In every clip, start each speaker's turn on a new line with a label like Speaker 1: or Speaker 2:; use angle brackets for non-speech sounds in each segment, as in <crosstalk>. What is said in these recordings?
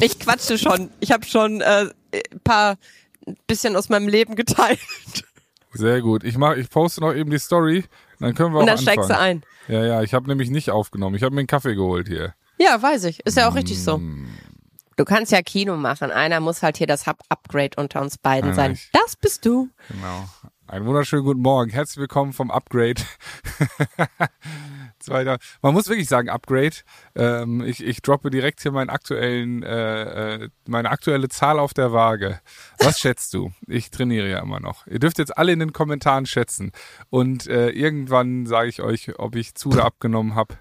Speaker 1: Ich quatsche schon. Ich habe schon äh, ein paar bisschen aus meinem Leben geteilt.
Speaker 2: Sehr gut. Ich mach, ich poste noch eben die Story, dann können wir
Speaker 1: Und
Speaker 2: auch
Speaker 1: dann steigst du
Speaker 2: anfangen.
Speaker 1: ein.
Speaker 2: Ja, ja, ich habe nämlich nicht aufgenommen. Ich habe mir einen Kaffee geholt hier.
Speaker 1: Ja, weiß ich. Ist ja auch richtig so.
Speaker 2: Mm.
Speaker 1: Du kannst ja Kino machen. Einer muss halt hier das Upgrade unter uns beiden
Speaker 2: Einer
Speaker 1: sein.
Speaker 2: nicht.
Speaker 1: Das bist du.
Speaker 2: Genau. Einen wunderschönen guten Morgen. Herzlich willkommen vom Upgrade. <laughs> Zweiter. Man muss wirklich sagen Upgrade. Ähm, ich, ich droppe direkt hier meinen aktuellen, äh, äh, meine aktuelle Zahl auf der Waage. Was schätzt du? Ich trainiere ja immer noch. Ihr dürft jetzt alle in den Kommentaren schätzen. Und äh, irgendwann sage ich euch, ob ich zu oder abgenommen habe.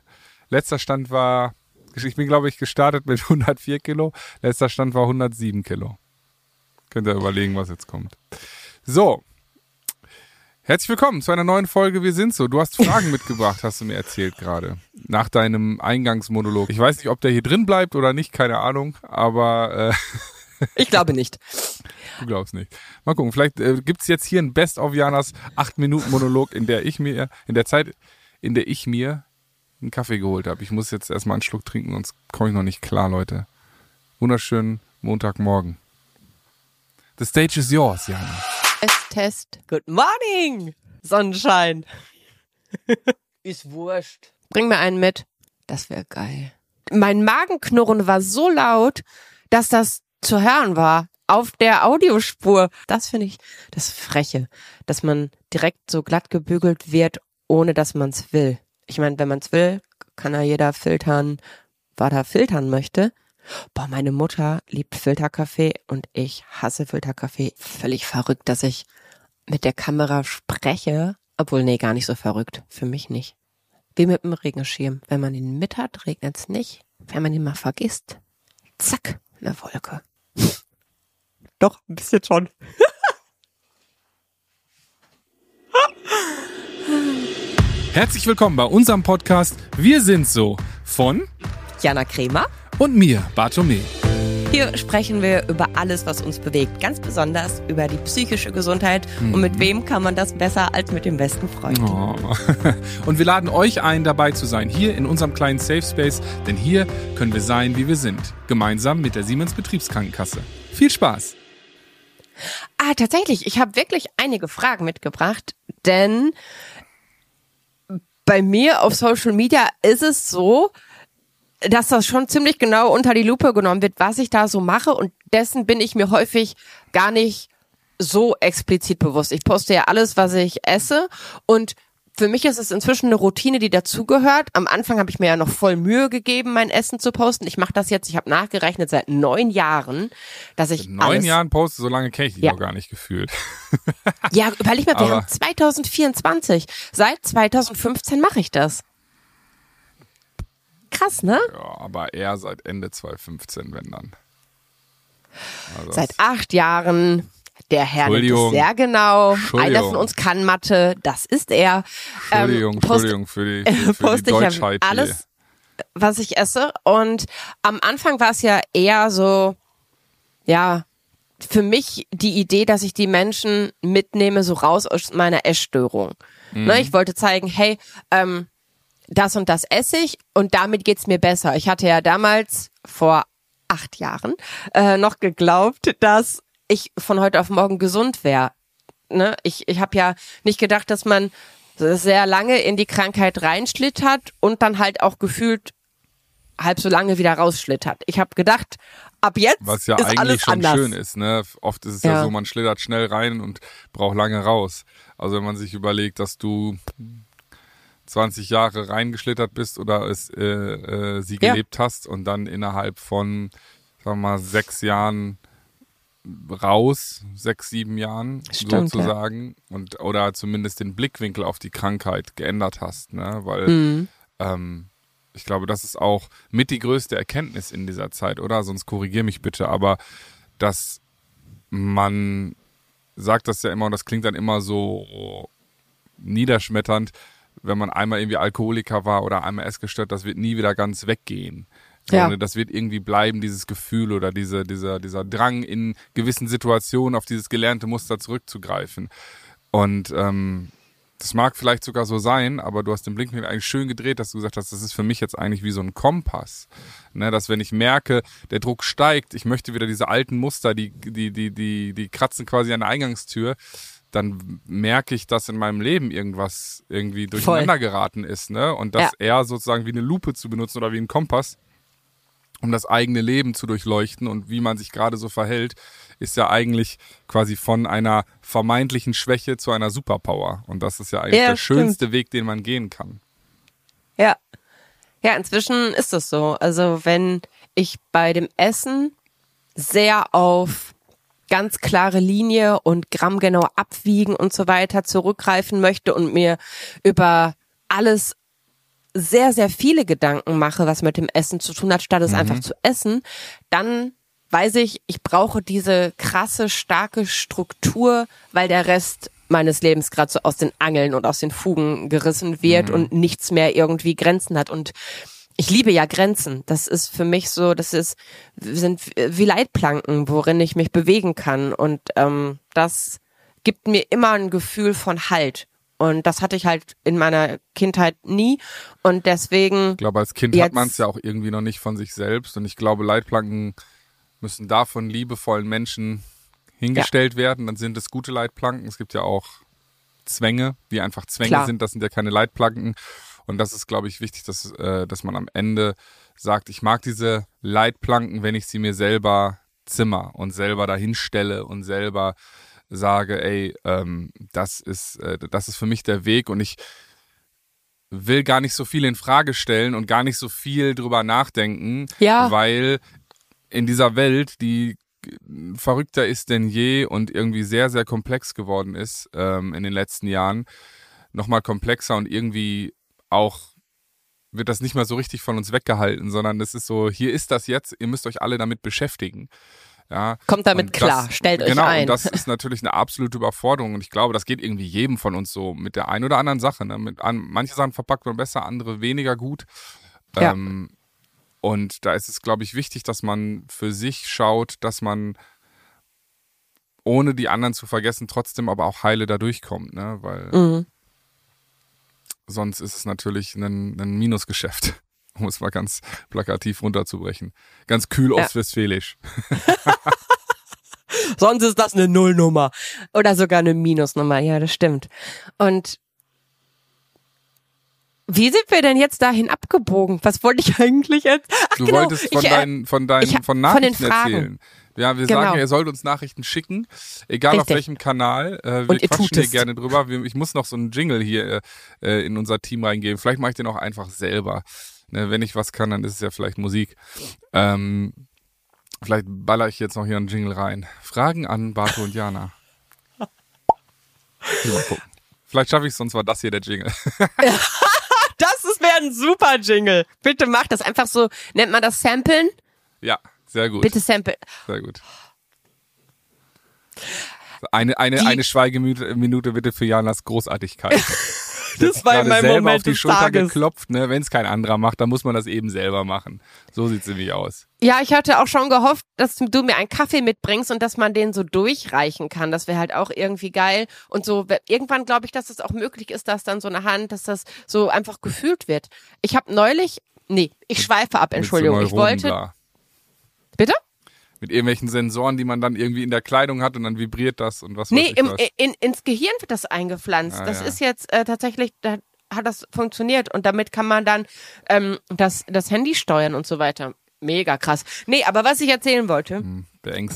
Speaker 2: Letzter Stand war, ich bin glaube ich gestartet mit <laughs> 104 Kilo. Letzter Stand war 107 Kilo. Könnt ihr überlegen, was jetzt kommt. So. Herzlich willkommen zu einer neuen Folge Wir sind so. Du hast Fragen <laughs> mitgebracht, hast du mir erzählt gerade. Nach deinem Eingangsmonolog. Ich weiß nicht, ob der hier drin bleibt oder nicht, keine Ahnung, aber äh, <laughs>
Speaker 1: Ich glaube nicht.
Speaker 2: du glaubst nicht. Mal gucken, vielleicht äh, gibt's jetzt hier ein Best of Janas 8-Minuten-Monolog, in der ich mir, in der Zeit, in der ich mir einen Kaffee geholt habe. Ich muss jetzt erstmal einen Schluck trinken, sonst komme ich noch nicht klar, Leute. Wunderschönen Montagmorgen. The stage is yours, Jana.
Speaker 1: Es Test. Good morning, Sonnenschein. <laughs> Ist wurscht. Bring mir einen mit. Das wäre geil. Mein Magenknurren war so laut, dass das zu hören war. Auf der Audiospur. Das finde ich das Freche, dass man direkt so glatt gebügelt wird, ohne dass man es will. Ich meine, wenn man es will, kann ja jeder filtern, was er filtern möchte. Boah, meine Mutter liebt Filterkaffee und ich hasse Filterkaffee. Völlig verrückt, dass ich mit der Kamera spreche. Obwohl, nee, gar nicht so verrückt. Für mich nicht. Wie mit dem Regenschirm. Wenn man ihn mit hat, regnet's nicht. Wenn man ihn mal vergisst, zack, eine Wolke. <laughs> Doch, ein bisschen schon. <laughs>
Speaker 2: Herzlich willkommen bei unserem Podcast Wir sind so von
Speaker 1: Jana Kremer.
Speaker 2: und mir, Bartome.
Speaker 1: Hier sprechen wir über alles, was uns bewegt. Ganz besonders über die psychische Gesundheit. Und mit wem kann man das besser als mit dem besten Freund?
Speaker 2: Oh. <laughs> Und wir laden euch ein, dabei zu sein, hier in unserem kleinen Safe Space, denn hier können wir sein, wie wir sind, gemeinsam mit der Siemens Betriebskrankenkasse. Viel Spaß!
Speaker 1: Ah, tatsächlich. Ich habe wirklich einige Fragen mitgebracht, denn bei mir auf Social Media ist es so, dass das schon ziemlich genau unter die Lupe genommen wird, was ich da so mache und dessen bin ich mir häufig gar nicht so explizit bewusst. Ich poste ja alles, was ich esse und für mich ist es inzwischen eine Routine, die dazugehört. Am Anfang habe ich mir ja noch voll Mühe gegeben, mein Essen zu posten. Ich mache das jetzt, ich habe nachgerechnet seit neun Jahren, dass ich
Speaker 2: In neun
Speaker 1: alles,
Speaker 2: Jahren poste, so lange kenne ich dich
Speaker 1: Ja.
Speaker 2: noch gar nicht gefühlt.
Speaker 1: Ja, überleg mal, wir <laughs>
Speaker 2: Aber-
Speaker 1: haben 2024. Seit 2015 mache ich das. Krass, ne?
Speaker 2: Ja, aber eher seit Ende 2015, wenn dann. Also
Speaker 1: Seit acht Jahren. Der Herr nimmt es sehr genau. Einer von uns kann Mathe, das ist er.
Speaker 2: Entschuldigung,
Speaker 1: Ähm, post-
Speaker 2: Entschuldigung für die, für, für die <laughs>
Speaker 1: ich ja
Speaker 2: Deutschheit hier.
Speaker 1: alles, was ich esse. Und am Anfang war es ja eher so, ja, für mich die Idee, dass ich die Menschen mitnehme, so raus aus meiner Essstörung.
Speaker 2: Mhm.
Speaker 1: Ne, ich wollte zeigen, hey, ähm, das und das esse ich und damit geht's mir besser. Ich hatte ja damals vor acht Jahren äh, noch geglaubt, dass ich von heute auf morgen gesund wäre. Ne? Ich, ich habe ja nicht gedacht, dass man sehr lange in die Krankheit reinschlittert und dann halt auch gefühlt halb so lange wieder rausschlittert. Ich habe gedacht, ab jetzt
Speaker 2: Was ja
Speaker 1: ist
Speaker 2: eigentlich
Speaker 1: alles
Speaker 2: schon
Speaker 1: anders.
Speaker 2: schön ist, ne? Oft ist es ja.
Speaker 1: Ja.
Speaker 2: so, man schlittert schnell rein und braucht lange raus. Also wenn man sich überlegt, dass du 20 Jahre reingeschlittert bist oder es äh, äh, sie
Speaker 1: Ja.
Speaker 2: gelebt hast und dann innerhalb von, sagen wir mal, sechs Jahren raus, sechs, sieben Jahren
Speaker 1: Stimmt,
Speaker 2: sozusagen und oder zumindest den Blickwinkel auf die Krankheit geändert hast, ne? Weil
Speaker 1: Mhm.
Speaker 2: ähm, ich glaube, das ist auch mit die größte Erkenntnis in dieser Zeit, oder? Sonst korrigier mich bitte, aber dass man sagt das ja immer und das klingt dann immer so niederschmetternd, wenn man einmal irgendwie Alkoholiker war oder einmal essgestört, das wird nie wieder ganz weggehen.
Speaker 1: Ja.
Speaker 2: Sondern das wird irgendwie bleiben, dieses Gefühl oder diese, dieser, dieser Drang in gewissen Situationen auf dieses gelernte Muster zurückzugreifen. Und ähm, Das mag vielleicht sogar so sein, aber du hast den Blinkwinkel eigentlich schön gedreht, dass du gesagt hast, das ist für mich jetzt eigentlich wie so ein Kompass. Ne, dass wenn ich merke, der Druck steigt, ich möchte wieder diese alten Muster, die, die, die, die, die kratzen quasi an der Eingangstür, dann merke ich, dass in meinem Leben irgendwas irgendwie durcheinander Voll. geraten ist, ne? Und das ja. eher sozusagen wie eine Lupe zu benutzen oder wie ein Kompass, um das eigene Leben zu durchleuchten und wie man sich gerade so verhält, ist ja eigentlich quasi von einer vermeintlichen Schwäche zu einer Superpower. Und das ist ja eigentlich ja, der stimmt. schönste Weg, den man gehen kann.
Speaker 1: Ja. Ja, inzwischen ist das so. Also wenn ich bei dem Essen sehr auf ganz klare Linie und grammgenau abwiegen und so weiter zurückgreifen möchte und mir über alles sehr, sehr viele Gedanken mache, was mit dem Essen zu tun hat, statt es mhm. einfach zu essen, dann weiß ich, ich brauche diese krasse, starke Struktur, weil der Rest meines Lebens gerade so aus den Angeln und aus den Fugen gerissen wird mhm. und nichts mehr irgendwie Grenzen hat. Und ich liebe ja Grenzen. Das ist für mich so, das ist, sind wie Leitplanken, worin ich mich bewegen kann. Und ähm, das gibt mir immer ein Gefühl von Halt. Und das hatte ich halt in meiner Kindheit nie. Und deswegen.
Speaker 2: Ich glaube, als Kind hat man es ja auch irgendwie noch nicht von sich selbst. Und ich glaube, Leitplanken müssen da von liebevollen Menschen hingestellt ja. werden. Dann sind es gute Leitplanken. Es gibt ja auch Zwänge, die einfach Zwänge Klar. sind. Das sind ja keine Leitplanken. Und das ist, glaube ich, wichtig, dass, äh, dass man am Ende sagt, ich mag diese Leitplanken, wenn ich sie mir selber zimmer und selber dahinstelle und selber sage, ey, ähm, das ist, äh, das ist für mich der Weg und ich will gar nicht so viel in Frage stellen und gar nicht so viel drüber nachdenken,
Speaker 1: ja.
Speaker 2: weil in dieser Welt, die verrückter ist denn je und irgendwie sehr, sehr komplex geworden ist ähm, in den letzten Jahren, nochmal komplexer und irgendwie auch wird das nicht mehr so richtig von uns weggehalten, sondern es ist so, hier ist das jetzt, ihr müsst euch alle damit beschäftigen. Ja,
Speaker 1: Kommt damit klar, stellt
Speaker 2: euch
Speaker 1: genau, ein.
Speaker 2: Genau, und das ist natürlich eine absolute Überforderung und ich glaube, das geht irgendwie jedem von uns so mit der einen oder anderen Sache. Ne? Mit an, manche Sachen verpackt man besser, andere weniger gut. Ja. Ähm, und da ist es, glaube ich, wichtig, dass man für sich schaut, dass man ohne die anderen zu vergessen, trotzdem aber auch heile da durchkommt, ne? Weil mhm. Sonst ist es natürlich ein, ein Minusgeschäft, <laughs> um es mal ganz plakativ runterzubrechen. Ganz kühl ja. ostwestfälisch. <laughs>
Speaker 1: sonst ist das eine Nullnummer oder sogar eine Minusnummer, ja, das stimmt. Und wie sind wir denn jetzt dahin abgebogen? Was wollte ich <laughs> eigentlich jetzt?
Speaker 2: Ach, du genau. wolltest von ich, äh, deinen, von deinen, ich, von Nachrichten von erzählen. Ja, wir genau. sagen, ihr sollt uns Nachrichten schicken, egal Richtig. auf welchem Kanal. Äh, wir Und quatschen hier gerne drüber. Ich muss noch so einen Jingle hier äh, in unser Team reingeben. Vielleicht mache ich den auch einfach selber. Ne, wenn ich was kann, dann ist es ja vielleicht Musik. Ähm, vielleicht baller ich jetzt noch hier einen Jingle rein. Fragen an Barto und Jana. Mal gucken. Vielleicht schaffe ich es, sonst war das hier der Jingle. <laughs>
Speaker 1: Das wäre ein super Jingle. Bitte mach das einfach so. Nennt man das Samplen?
Speaker 2: Ja, sehr gut.
Speaker 1: Bitte sample.
Speaker 2: Sehr gut. Eine, eine, Die, eine Schweigeminute bitte für Janas Großartigkeit. <laughs>
Speaker 1: das war mein
Speaker 2: selber
Speaker 1: Moment
Speaker 2: auf die Schulter Tages. geklopft, ne? Wenn es kein anderer macht, dann muss man das eben selber machen. So sieht's nämlich aus.
Speaker 1: Ja, ich hatte auch schon gehofft, dass du mir einen Kaffee mitbringst und dass man den so durchreichen kann. Das wäre halt auch irgendwie geil. Und so irgendwann glaube ich, dass es das auch möglich ist, dass dann so eine Hand, dass das so einfach gefühlt wird. Ich habe neulich, nee, ich schweife ab, Entschuldigung. Ich wollte. Bitte?
Speaker 2: mit irgendwelchen Sensoren, die man dann irgendwie in der Kleidung hat und dann vibriert das und was
Speaker 1: Nee,
Speaker 2: im,
Speaker 1: in, ins Gehirn wird das eingepflanzt. Ah, das ja. ist jetzt äh, tatsächlich, da hat das funktioniert und damit kann man dann ähm, das, das Handy steuern und so weiter. Mega krass. Nee, aber was ich erzählen wollte, hm,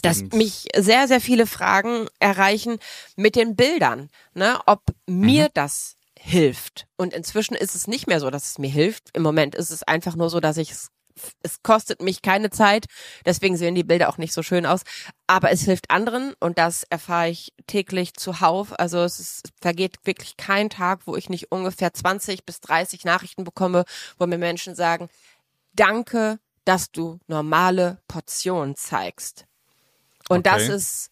Speaker 1: dass mich sehr, sehr viele Fragen erreichen mit den Bildern, ne, ob mir mhm. das hilft. Und inzwischen ist es nicht mehr so, dass es mir hilft. Im Moment ist es einfach nur so, dass ich es es kostet mich keine Zeit, deswegen sehen die Bilder auch nicht so schön aus, aber es hilft anderen und das erfahre ich täglich zuhauf. Also es, ist, es vergeht wirklich kein Tag, wo ich nicht ungefähr 20 bis 30 Nachrichten bekomme, wo mir Menschen sagen, danke, dass du normale Portionen zeigst. Und okay. das ist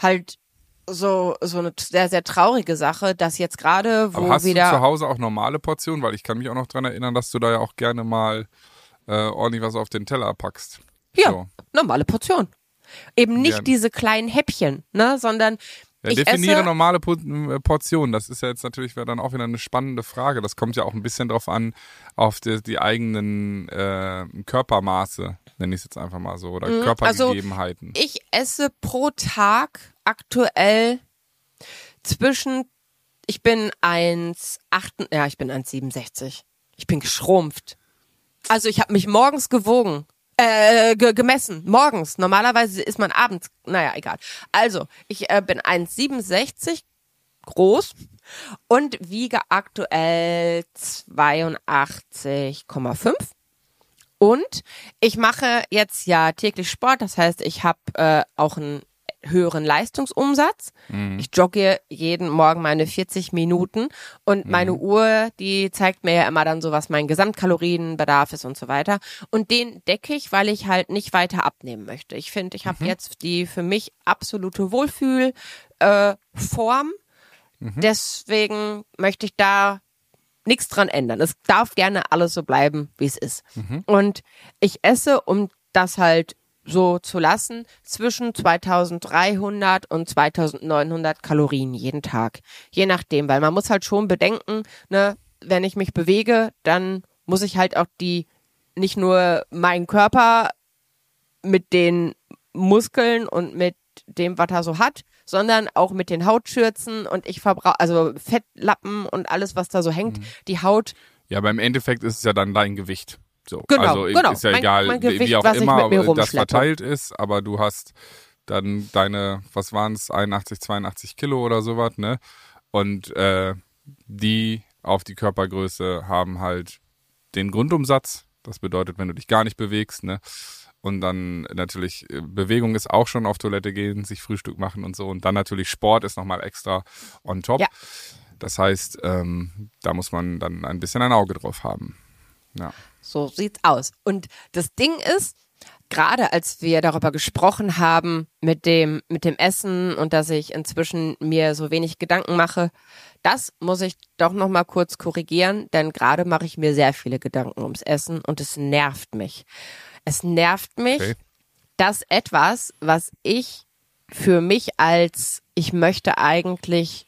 Speaker 1: halt so so eine sehr sehr traurige Sache, dass jetzt gerade wo
Speaker 2: Aber hast
Speaker 1: wieder
Speaker 2: du zu Hause auch normale Portionen, weil ich kann mich auch noch dran erinnern, dass du da ja auch gerne mal äh, ordentlich was auf den Teller packst.
Speaker 1: Ja, so. normale Portion. Eben nicht ja. diese kleinen Häppchen, ne, sondern
Speaker 2: Ja,
Speaker 1: Ich
Speaker 2: definiere
Speaker 1: esse-
Speaker 2: normale äh, Portionen. Das ist ja jetzt natürlich dann auch wieder eine spannende Frage. Das kommt ja auch ein bisschen drauf an, auf die, die eigenen äh, Körpermaße, nenne ich es jetzt einfach mal so, oder
Speaker 1: Mhm,
Speaker 2: Körpergegebenheiten.
Speaker 1: Ich esse pro Tag aktuell zwischen, ich bin 1,8, ja, ich bin 1,67. Ich bin geschrumpft. Also ich habe mich morgens gewogen. Äh, ge gemessen, morgens. Normalerweise ist man abends, naja, egal. Also, ich äh, bin 1,67 groß und wiege aktuell 82,5. Und ich mache jetzt ja täglich Sport, das heißt, ich habe äh, auch einen höheren Leistungsumsatz. Ich jogge jeden Morgen meine 40 Minuten und meine Uhr, die zeigt mir ja immer dann so, was mein Gesamtkalorienbedarf ist und so weiter. Und den decke ich, weil ich halt nicht weiter abnehmen möchte. Ich finde, ich habe jetzt die für mich absolute Wohlfühl äh, Form. Deswegen möchte ich da nichts dran ändern. Es darf gerne alles so bleiben, wie es ist. Und ich esse, um das halt so zu lassen, zwischen 2300 und 2900 Kalorien jeden Tag. Je nachdem, weil man muss halt schon bedenken, ne, wenn ich mich bewege, dann muss ich halt auch die, nicht nur meinen Körper mit den Muskeln und mit dem, was er so hat, sondern auch mit den Hautschürzen und ich verbrauche, also Fettlappen und alles, was da so hängt. Die Haut
Speaker 2: Ja, aber im Endeffekt ist es ja dann dein Gewicht. So.
Speaker 1: Genau,
Speaker 2: also
Speaker 1: genau.
Speaker 2: ist ja
Speaker 1: Mein-
Speaker 2: egal,
Speaker 1: mein
Speaker 2: wie-
Speaker 1: Gewicht,
Speaker 2: wie auch immer das verteilt ist, aber du hast dann deine, was waren es, 81, 82 Kilo oder sowas, ne? Und äh, die auf die Körpergröße haben halt den Grundumsatz. Das bedeutet, wenn du dich gar nicht bewegst, ne? Und dann natürlich, äh, Bewegung ist auch schon auf Toilette gehen, sich Frühstück machen und so. Und dann natürlich Sport ist nochmal extra on top.
Speaker 1: Ja.
Speaker 2: Das heißt, ähm, da muss man dann ein bisschen ein Auge drauf haben. Ja.
Speaker 1: So sieht's aus. Und das Ding ist, gerade als wir darüber gesprochen haben mit dem, mit dem Essen und dass ich inzwischen mir so wenig Gedanken mache, das muss ich doch noch mal kurz korrigieren, denn gerade mache ich mir sehr viele Gedanken ums Essen und es nervt mich. Es nervt mich,
Speaker 2: Okay.
Speaker 1: dass etwas, was ich für mich als ich möchte eigentlich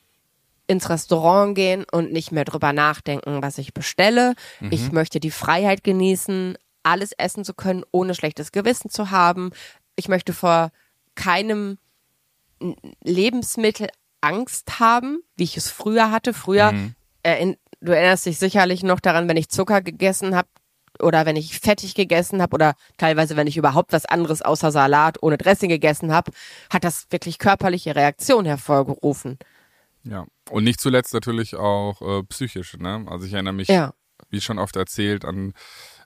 Speaker 1: ins Restaurant gehen und nicht mehr drüber nachdenken, was ich bestelle. Ich möchte die Freiheit genießen, alles essen zu können, ohne schlechtes Gewissen zu haben. Ich möchte vor keinem Lebensmittel Angst haben, wie ich es früher hatte. Früher, erinn- du erinnerst dich sicherlich noch daran, wenn ich Zucker gegessen habe oder wenn ich fettig gegessen habe oder teilweise, wenn ich überhaupt was anderes außer Salat ohne Dressing gegessen habe, hat das wirklich körperliche Reaktionen hervorgerufen.
Speaker 2: Ja. Und nicht zuletzt natürlich auch äh, psychisch, ne? Also ich erinnere mich,
Speaker 1: Ja.
Speaker 2: wie schon oft erzählt, an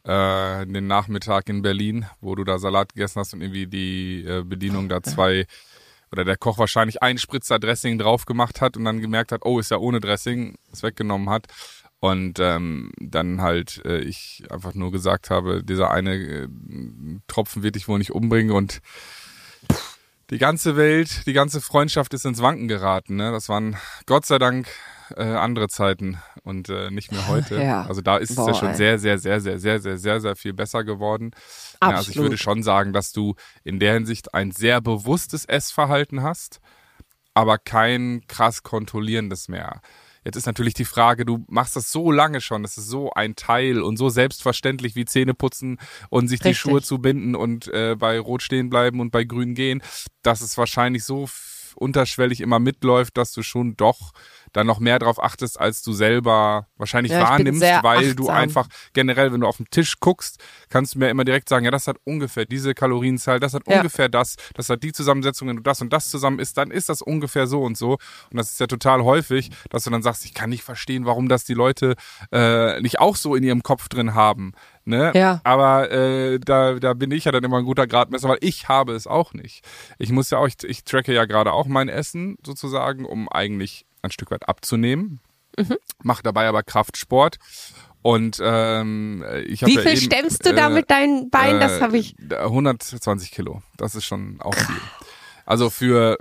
Speaker 2: äh, den Nachmittag in Berlin, wo du da Salat gegessen hast und irgendwie die äh, Bedienung da <laughs> zwei oder der Koch wahrscheinlich einen Spritzer Dressing drauf gemacht hat und dann gemerkt hat, oh, ist ja ohne Dressing, es weggenommen hat. Und ähm, dann halt äh, ich einfach nur gesagt habe, dieser eine äh, Tropfen wird dich wohl nicht umbringen und die ganze Welt, die ganze Freundschaft ist ins Wanken geraten. Ne? Das waren Gott sei Dank äh, andere Zeiten und äh, nicht mehr heute.
Speaker 1: Ja.
Speaker 2: Also da ist es ja
Speaker 1: Boah,
Speaker 2: schon sehr, sehr, sehr, sehr, sehr, sehr, sehr, sehr viel besser geworden. Ja, also ich
Speaker 1: Absolut.
Speaker 2: würde schon sagen, dass du in der Hinsicht ein sehr bewusstes Essverhalten hast, aber kein krass kontrollierendes mehr. Jetzt ist natürlich die Frage, du machst das so lange schon, das ist so ein Teil und so selbstverständlich wie Zähne putzen und sich die
Speaker 1: Richtig.
Speaker 2: Schuhe zubinden und äh, bei Rot stehen bleiben und bei Grün gehen, dass es wahrscheinlich so unterschwellig immer mitläuft, dass du schon doch dann noch mehr drauf achtest, als du selber wahrscheinlich
Speaker 1: Ja,
Speaker 2: wahrnimmst, weil du
Speaker 1: achtsam.
Speaker 2: einfach generell, wenn du auf den Tisch guckst, kannst du mir immer direkt sagen, ja, das hat ungefähr diese Kalorienzahl, das hat
Speaker 1: Ja.
Speaker 2: ungefähr das, das hat die Zusammensetzung, wenn du das und das zusammen isst, dann ist das ungefähr so und so. Und das ist ja total häufig, dass du dann sagst, ich kann nicht verstehen, warum das die Leute äh, nicht auch so in ihrem Kopf drin haben. Ne?
Speaker 1: Ja.
Speaker 2: Aber äh, da, da bin ich ja dann immer ein guter Gradmesser, weil ich habe es auch nicht. Ich muss ja auch, ich, ich tracke ja gerade auch mein Essen sozusagen, um eigentlich ein Stück weit abzunehmen.
Speaker 1: Mhm.
Speaker 2: Mache dabei aber Kraftsport. Und ähm, ich habe
Speaker 1: Wie
Speaker 2: ja
Speaker 1: viel
Speaker 2: eben,
Speaker 1: stemmst du da
Speaker 2: äh,
Speaker 1: mit deinen Beinen? Das habe ich.
Speaker 2: äh, 120 Kilo. Das ist schon auch viel. Also für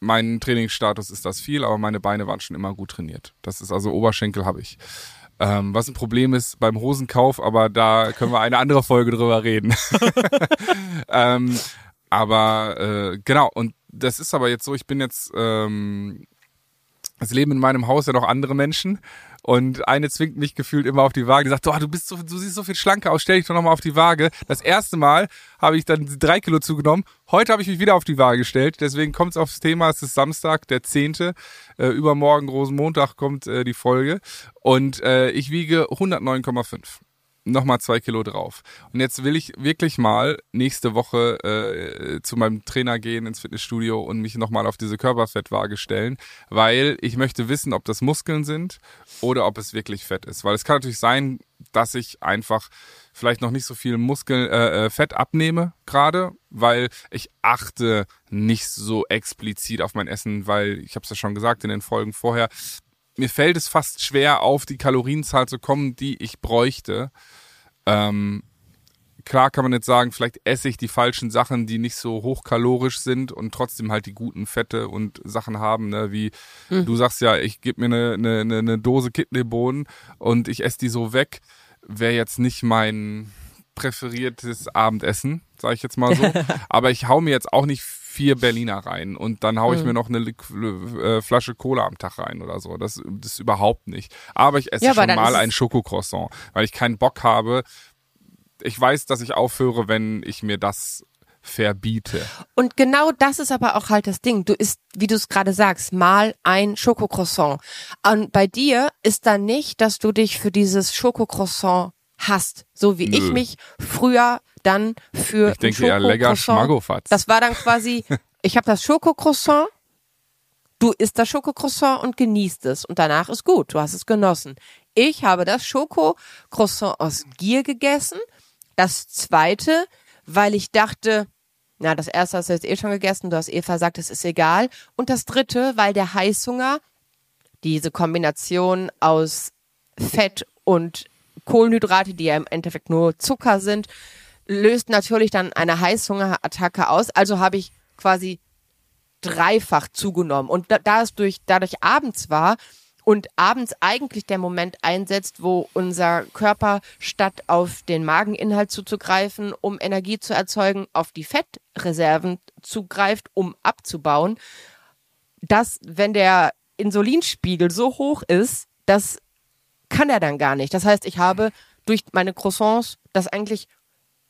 Speaker 2: meinen Trainingsstatus ist das viel, aber meine Beine waren schon immer gut trainiert. Das ist also Oberschenkel habe ich. Ähm, was ein Problem ist beim Hosenkauf, aber da können wir eine andere Folge drüber reden. <laughs> ähm, aber äh, genau, und das ist aber jetzt so, ich bin jetzt, ähm, es leben in meinem Haus ja noch andere Menschen und eine zwingt mich gefühlt immer auf die Waage. Die sagt, oh, du bist so, du siehst so viel schlanker aus, stell dich doch nochmal auf die Waage. Das erste Mal habe ich dann drei Kilo zugenommen. Heute habe ich mich wieder auf die Waage gestellt. Deswegen kommt es aufs Thema. Es ist Samstag, der 10. Äh, übermorgen, Rosenmontag, kommt äh, die Folge. Und äh, ich wiege 109,5 nochmal zwei Kilo drauf. Und jetzt will ich wirklich mal nächste Woche äh, zu meinem Trainer gehen ins Fitnessstudio und mich nochmal auf diese Körperfettwaage stellen, weil ich möchte wissen, ob das Muskeln sind oder ob es wirklich Fett ist. Weil es kann natürlich sein, dass ich einfach vielleicht noch nicht so viel Muskel äh, äh Fett abnehme gerade, weil ich achte nicht so explizit auf mein Essen, weil ich habe es ja schon gesagt in den Folgen vorher, mir fällt es fast schwer, auf die Kalorienzahl zu kommen, die ich bräuchte. Ähm, klar kann man jetzt sagen, vielleicht esse ich die falschen Sachen, die nicht so hochkalorisch sind und trotzdem halt die guten Fette und Sachen haben, ne? wie mhm. du sagst ja, ich gebe mir eine, eine, eine Dose Kidneybohnen und ich esse die so weg, wäre jetzt nicht mein präferiertes Abendessen, sage ich jetzt mal so. <laughs> Aber ich hau mir jetzt auch nicht vier Berliner rein und dann haue ich mhm. mir noch eine äh, Flasche Cola am Tag rein oder so. Das, das ist überhaupt nicht. Aber ich esse ja, schon mal ein Schokocroissant, weil ich keinen Bock habe. Ich weiß, dass ich aufhöre, wenn ich mir das verbiete.
Speaker 1: Und genau das ist aber auch halt das Ding. Du isst, wie du es gerade sagst, mal ein Schokocroissant. Und bei dir ist dann nicht, dass du dich für dieses Schokocroissant hast, so wie Nö. ich mich früher dann für
Speaker 2: Ich denke eher lecker Schmaggofatz.
Speaker 1: Das war dann quasi, <laughs> ich habe das Schokocroissant, du isst das Schokocroissant und genießt es und danach ist gut, du hast es genossen. Ich habe das Schokocroissant aus Gier gegessen, das zweite, weil ich dachte, na, das erste hast du jetzt eh schon gegessen, du hast eh versagt, es ist egal. Und das dritte, weil der Heißhunger, diese Kombination aus Fett und Kohlenhydrate, die ja im Endeffekt nur Zucker sind, löst natürlich dann eine Heißhungerattacke aus. Also habe ich quasi dreifach zugenommen. Und da, da es durch, dadurch abends war und abends eigentlich der Moment einsetzt, wo unser Körper statt auf den Mageninhalt zuzugreifen, um Energie zu erzeugen, auf die Fettreserven zugreift, um abzubauen, dass wenn der Insulinspiegel so hoch ist, dass kann er dann gar nicht. Das heißt, ich habe durch meine Croissants das eigentlich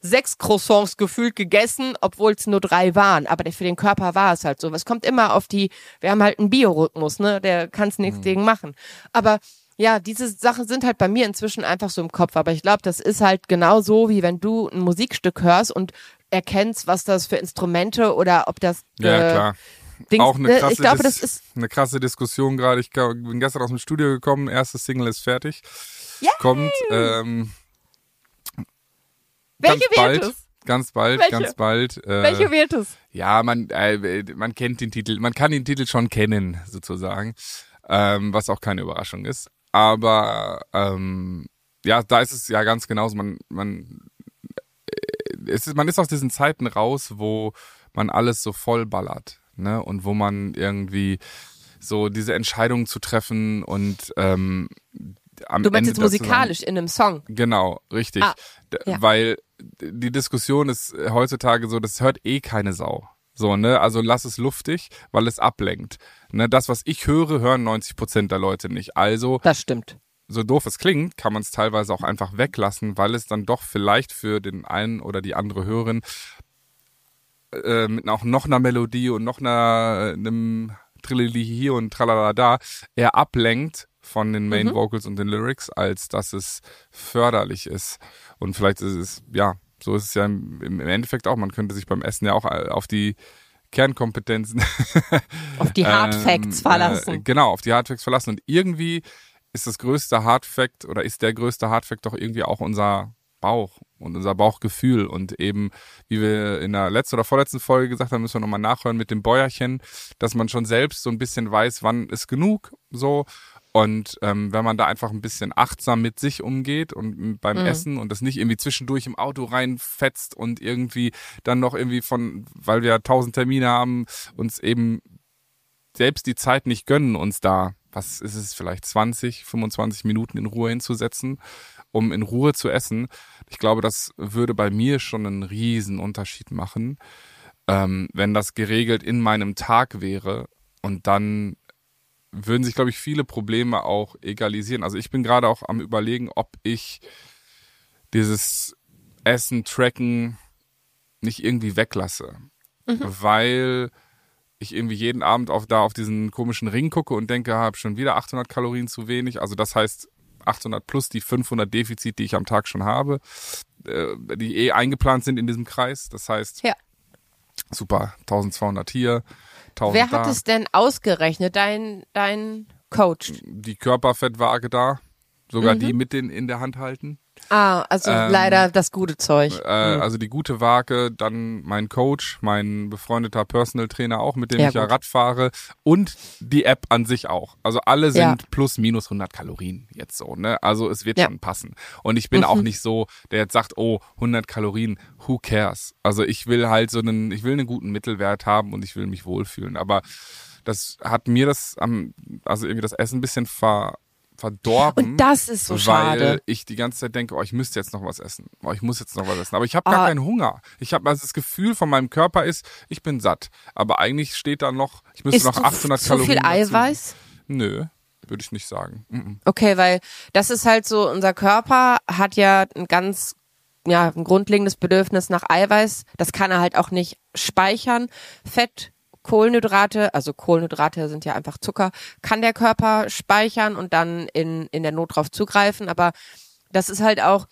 Speaker 1: sechs Croissants gefühlt gegessen, obwohl es nur drei waren. Aber für den Körper war es halt so. Es kommt immer auf die, wir haben halt einen Biorhythmus, ne? Der kann es nichts mhm. gegen machen. Aber ja, diese Sachen sind halt bei mir inzwischen einfach so im Kopf. Aber ich glaube, das ist halt genau so, wie wenn du ein Musikstück hörst und erkennst, was das für Instrumente oder ob das
Speaker 2: ja, äh, klar. Dings, auch eine krasse, ich glaube, das ist eine krasse Diskussion gerade. Ich bin gestern aus dem Studio gekommen, erstes Single ist fertig. Yay! Kommt ähm,
Speaker 1: Welche
Speaker 2: ganz bald. Es? Ganz bald, Welche? ganz bald.
Speaker 1: Äh, Welche wird es?
Speaker 2: Ja, man, äh, man kennt den Titel, man kann den Titel schon kennen, sozusagen. Ähm, was auch keine Überraschung ist. Aber ähm, ja, da ist es ja ganz genauso. Man, man, äh, es ist, man ist aus diesen Zeiten raus, wo man alles so vollballert ne? Und wo man irgendwie so diese Entscheidungen zu treffen und ähm, am
Speaker 1: Du meinst
Speaker 2: Ende
Speaker 1: jetzt musikalisch in einem Song?
Speaker 2: Genau, richtig. Ah, ja. Weil die Diskussion ist heutzutage so, das hört eh keine Sau. So, ne? Also lass es luftig, weil es ablenkt. Ne? Das, was ich höre, hören 90 Prozent der Leute nicht. Also.
Speaker 1: Das stimmt.
Speaker 2: So doof es klingt, kann man es teilweise auch einfach weglassen, weil es dann doch vielleicht für den einen oder die andere Hörerin äh, mit auch noch einer Melodie und noch einer äh, einem Trilili hier und tralala da eher ablenkt von den Main mhm. Vocals und den Lyrics, als dass es förderlich ist. Und vielleicht ist es, ja, so ist es ja im, Endeffekt auch. Man könnte sich beim Essen ja auch äh, auf die Kernkompetenzen. <laughs>
Speaker 1: auf die Hard Facts ähm, verlassen.
Speaker 2: Äh, genau, auf die Hard Facts verlassen. Und irgendwie ist das größte Hard Fact oder ist der größte Hard Fact doch irgendwie auch unser Bauch und unser Bauchgefühl und eben, wie wir in der letzten oder vorletzten Folge gesagt haben, müssen wir nochmal nachhören mit dem Bäuerchen, dass man schon selbst so ein bisschen weiß, wann ist genug, so. Und ähm, wenn man da einfach ein bisschen achtsam mit sich umgeht und beim mhm. Essen und das nicht irgendwie zwischendurch im Auto reinfetzt und irgendwie dann noch irgendwie von, weil wir tausend Termine haben, uns eben selbst die Zeit nicht gönnen, uns da, was ist es, vielleicht 20, 25 Minuten in Ruhe hinzusetzen, um in Ruhe zu essen. Ich glaube, das würde bei mir schon einen riesen Unterschied machen. ähm, wenn das geregelt in meinem Tag wäre und dann würden sich, glaube ich, viele Probleme auch egalisieren. Also ich bin gerade auch am überlegen, ob ich dieses Essen, Tracken nicht irgendwie weglasse. Mhm. Weil ich irgendwie jeden Abend auf, da auf diesen komischen Ring gucke und denke, habe schon wieder 800 Kalorien zu wenig. Also das heißt 800 plus die 500 Defizit, die ich am Tag schon habe, äh, die eh eingeplant sind in diesem Kreis. Das heißt,
Speaker 1: ja.
Speaker 2: super, 1200 hier, 1000
Speaker 1: Wer
Speaker 2: da.
Speaker 1: hat es denn ausgerechnet? Dein, dein Coach?
Speaker 2: Die Körperfettwaage da, sogar
Speaker 1: Mhm.
Speaker 2: die mit den in der Hand halten.
Speaker 1: Ah, also
Speaker 2: Ähm,
Speaker 1: leider das gute Zeug.
Speaker 2: Äh,
Speaker 1: Mhm.
Speaker 2: Also die gute Waage, dann mein Coach, mein befreundeter Personal Trainer auch, mit dem
Speaker 1: Ja,
Speaker 2: ich ja
Speaker 1: gut.
Speaker 2: Rad fahre und die App an sich auch. Also alle sind
Speaker 1: Ja.
Speaker 2: plus minus 100 Kalorien jetzt so, ne? Also es wird
Speaker 1: Ja.
Speaker 2: schon passen. Und ich bin auch
Speaker 1: Mhm.
Speaker 2: nicht so, der jetzt sagt, oh, 100 Kalorien, who cares? Also ich will halt so einen, ich will einen guten Mittelwert haben und ich will mich wohlfühlen. Aber das hat mir das am, also irgendwie das Essen ein bisschen ver, verdorben.
Speaker 1: Und das ist so
Speaker 2: weil
Speaker 1: schade.
Speaker 2: ich die ganze Zeit denke, oh, ich müsste jetzt noch was essen. Oh, ich muss jetzt noch was essen. Aber ich habe gar
Speaker 1: Ah.
Speaker 2: keinen Hunger. Ich habe also das Gefühl von meinem Körper ist, ich bin satt. Aber eigentlich steht da noch, ich müsste
Speaker 1: Ist
Speaker 2: noch
Speaker 1: du
Speaker 2: 800
Speaker 1: zu
Speaker 2: Kalorien.
Speaker 1: viel
Speaker 2: dazu-
Speaker 1: Eiweiß?
Speaker 2: Nö, würde ich nicht sagen. Mhm.
Speaker 1: Okay, weil das ist halt so, unser Körper hat ja ein ganz, ja, ein grundlegendes Bedürfnis nach Eiweiß. Das kann er halt auch nicht speichern. Fett, Kohlenhydrate, also Kohlenhydrate sind ja einfach Zucker, kann der Körper speichern und dann in, in der Not drauf zugreifen. Aber das ist halt auch,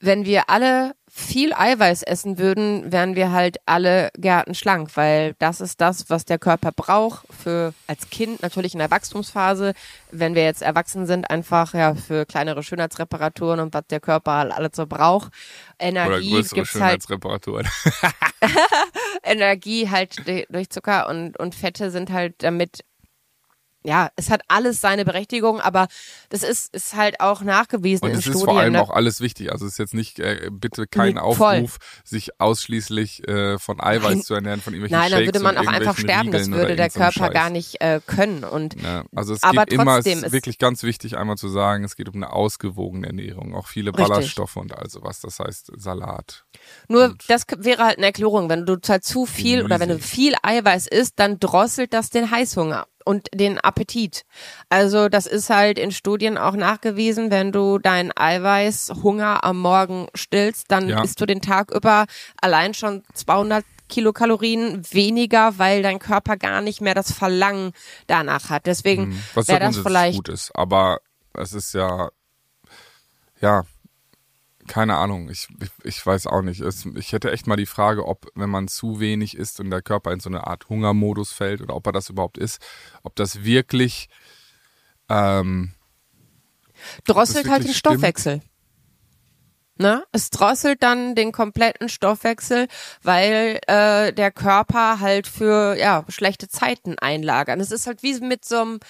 Speaker 1: wenn wir alle viel Eiweiß essen würden, wären wir halt alle gärtenschlank, weil das ist das, was der Körper braucht für als Kind natürlich in der Wachstumsphase, wenn wir jetzt erwachsen sind, einfach ja für kleinere Schönheitsreparaturen und was der Körper halt alles so braucht.
Speaker 2: Oder
Speaker 1: Energie
Speaker 2: größere
Speaker 1: gibt's halt
Speaker 2: Schönheitsreparaturen. <laughs> <laughs>
Speaker 1: Energie halt durch- durch Zucker und, und Fette sind halt damit, ja, es hat alles seine Berechtigung, aber das ist, ist halt auch nachgewiesen
Speaker 2: Und es ist
Speaker 1: Studien.
Speaker 2: vor allem
Speaker 1: ne?
Speaker 2: auch alles wichtig. Also es ist jetzt nicht, äh, bitte kein
Speaker 1: Nee, voll.
Speaker 2: Aufruf, sich ausschließlich äh, von Eiweiß
Speaker 1: Nein.
Speaker 2: zu ernähren, von irgendwelchen
Speaker 1: Nein, dann
Speaker 2: Shakes
Speaker 1: würde man auch einfach sterben. Das
Speaker 2: Riegeln
Speaker 1: würde
Speaker 2: oder
Speaker 1: der Körper gar
Speaker 2: Scheiß.
Speaker 1: nicht äh, können. Und
Speaker 2: Ja, also es
Speaker 1: Aber
Speaker 2: geht immer, es ist wirklich ganz wichtig, einmal zu sagen, es geht um eine ausgewogene Ernährung, auch viele
Speaker 1: Richtig.
Speaker 2: Ballaststoffe und also was, das heißt Salat.
Speaker 1: Nur
Speaker 2: Und-
Speaker 1: das wäre halt eine Erklärung. Wenn du zu viel oder wenn du viel Eiweiß isst, dann drosselt das den Heißhunger und den Appetit. Also das ist halt in Studien auch nachgewiesen, wenn du deinen Eiweißhunger am Morgen stillst, dann
Speaker 2: Ja.
Speaker 1: isst du den Tag über allein schon 200 Kilokalorien weniger, weil dein Körper gar nicht mehr das Verlangen danach hat. Deswegen.
Speaker 2: Was
Speaker 1: wäre das vielleicht
Speaker 2: gut ist, aber es ist ja, ja, keine Ahnung, ich, ich, ich weiß auch nicht. Es, ich hätte echt mal die Frage, ob, wenn man zu wenig isst und der Körper in so eine Art Hungermodus fällt oder ob er das überhaupt ist, ob das wirklich, ähm,
Speaker 1: drosselt halt den
Speaker 2: wirklich stimmt?
Speaker 1: Stoffwechsel. Ne? Es drosselt dann den kompletten Stoffwechsel, weil äh, der Körper halt für ja schlechte Zeiten einlagert. Es ist halt wie mit so einem,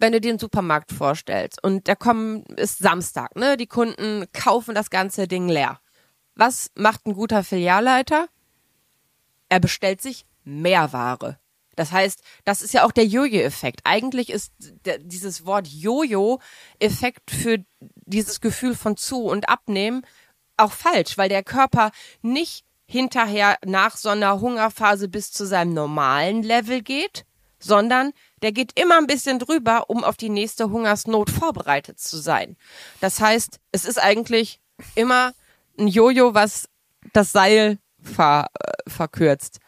Speaker 1: wenn du dir einen Supermarkt vorstellst und da kommen ist Samstag, ne? Die Kunden kaufen das ganze Ding leer. Was macht ein guter Filialleiter? Er bestellt sich mehr Ware. Das heißt, das ist ja auch der Jojo-Effekt. Eigentlich ist dieses Wort Jojo-Effekt für dieses Gefühl von zu und abnehmen auch falsch, weil der Körper nicht hinterher nach so einer Hungerphase bis zu seinem normalen Level geht, sondern der geht immer ein bisschen drüber, um auf die nächste Hungersnot vorbereitet zu sein. Das heißt, es ist eigentlich immer ein Jojo, was das Seil ver, äh, verkürzt.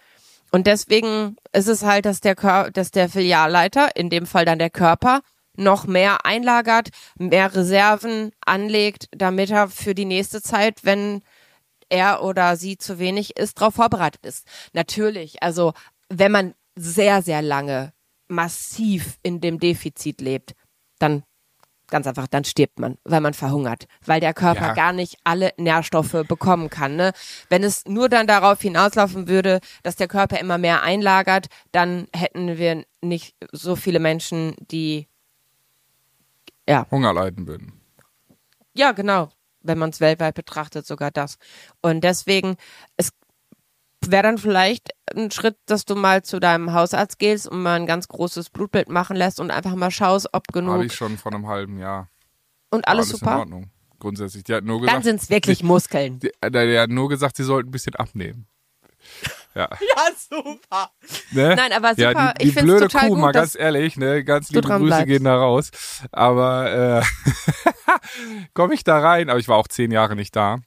Speaker 1: Und deswegen ist es halt, dass der, Kör dass der Filialleiter, in dem Fall dann der Körper, noch mehr einlagert, mehr Reserven anlegt, damit er für die nächste Zeit, wenn er oder sie zu wenig ist, darauf vorbereitet ist. Natürlich, also wenn man sehr, sehr lange massiv in dem Defizit lebt, dann ganz einfach, dann stirbt man, weil man verhungert, weil der Körper
Speaker 2: Ja.
Speaker 1: gar nicht alle Nährstoffe bekommen kann. Ne? Wenn es nur dann darauf hinauslaufen würde, dass der Körper immer mehr einlagert, dann hätten wir nicht so viele Menschen, die ja,
Speaker 2: Hunger leiden würden.
Speaker 1: ja, genau. Wenn man es weltweit betrachtet, sogar das. Und deswegen, es wäre dann vielleicht ein Schritt, dass du mal zu deinem Hausarzt gehst und mal ein ganz großes Blutbild machen lässt und einfach mal schaust, ob
Speaker 2: Habe
Speaker 1: genug
Speaker 2: ich schon vor einem halben Jahr.
Speaker 1: und alles,
Speaker 2: in
Speaker 1: super.
Speaker 2: Ordnung. Grundsätzlich. Die hat nur
Speaker 1: Dann
Speaker 2: gesagt,
Speaker 1: sind es wirklich Muskeln.
Speaker 2: die, der, der hat nur gesagt, sie sollten ein bisschen abnehmen. <laughs> Ja.
Speaker 1: Ja, super.
Speaker 2: Ne?
Speaker 1: Nein, aber super.
Speaker 2: Ja, die, die
Speaker 1: ich find's
Speaker 2: blöde
Speaker 1: total
Speaker 2: Kuh,
Speaker 1: gut,
Speaker 2: mal ganz ehrlich, ne, ganz
Speaker 1: du
Speaker 2: liebe Grüße
Speaker 1: bleibst.
Speaker 2: gehen da raus. Aber äh, <laughs> komme ich da rein, aber ich war auch zehn Jahre nicht da.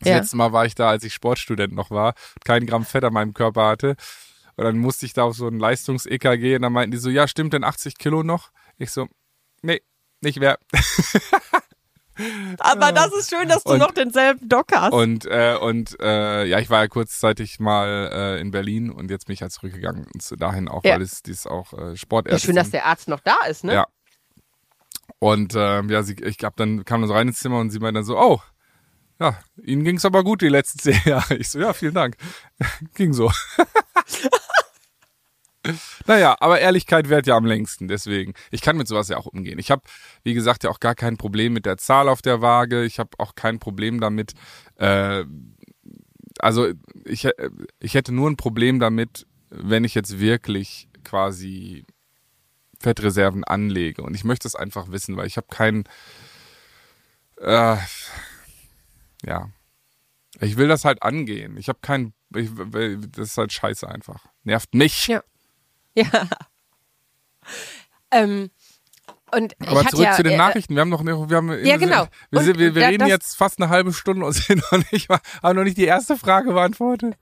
Speaker 2: Das
Speaker 1: Ja.
Speaker 2: letzte Mal war ich da, als ich Sportstudent noch war, kein Gramm Fett an meinem Körper hatte. Und dann musste ich da auf so ein Leistungs-EKG und dann meinten die so, ja, stimmt denn 80 Kilo noch? Ich so, nee, nicht mehr.
Speaker 1: aber das ist schön, dass du
Speaker 2: Und-
Speaker 1: noch denselben Doc hast.
Speaker 2: Und, äh, und äh, ja, ich war ja kurzzeitig mal äh, in Berlin und jetzt bin ich halt zurückgegangen und zu dahin auch,
Speaker 1: Ja.
Speaker 2: weil es die ist auch äh,
Speaker 1: ja,
Speaker 2: Sportärztin.
Speaker 1: schön, dass der Arzt noch da ist, ne?
Speaker 2: Ja. Und ähm, ja, sie, ich hab dann kam dann so rein ins Zimmer und sie meinte dann so, oh, ja, Ihnen ging's aber gut die letzten <laughs> zehn Jahre. Ich so, ja, vielen Dank. <laughs> Ging so. <laughs> naja, aber Ehrlichkeit währt ja am längsten, deswegen. Ich kann mit sowas ja auch umgehen. Ich habe, wie gesagt, ja auch gar kein Problem mit der Zahl auf der Waage. Ich habe auch kein Problem damit, äh, also ich, ich hätte nur ein Problem damit, wenn ich jetzt wirklich quasi Fettreserven anlege. Und ich möchte es einfach wissen, weil ich habe keinen, äh, ja, ich will das halt angehen. Ich habe keinen, ich, das ist halt scheiße einfach. Nervt mich.
Speaker 1: Ja. Ja. <laughs> Ähm, und
Speaker 2: Aber zurück
Speaker 1: ja,
Speaker 2: zu den
Speaker 1: äh,
Speaker 2: Nachrichten. Wir haben noch, wir haben,
Speaker 1: Ja, genau.
Speaker 2: Wir, sind, wir, wir
Speaker 1: da-
Speaker 2: reden jetzt fast eine halbe Stunde und <laughs> sind noch nicht haben noch nicht die erste Frage beantwortet.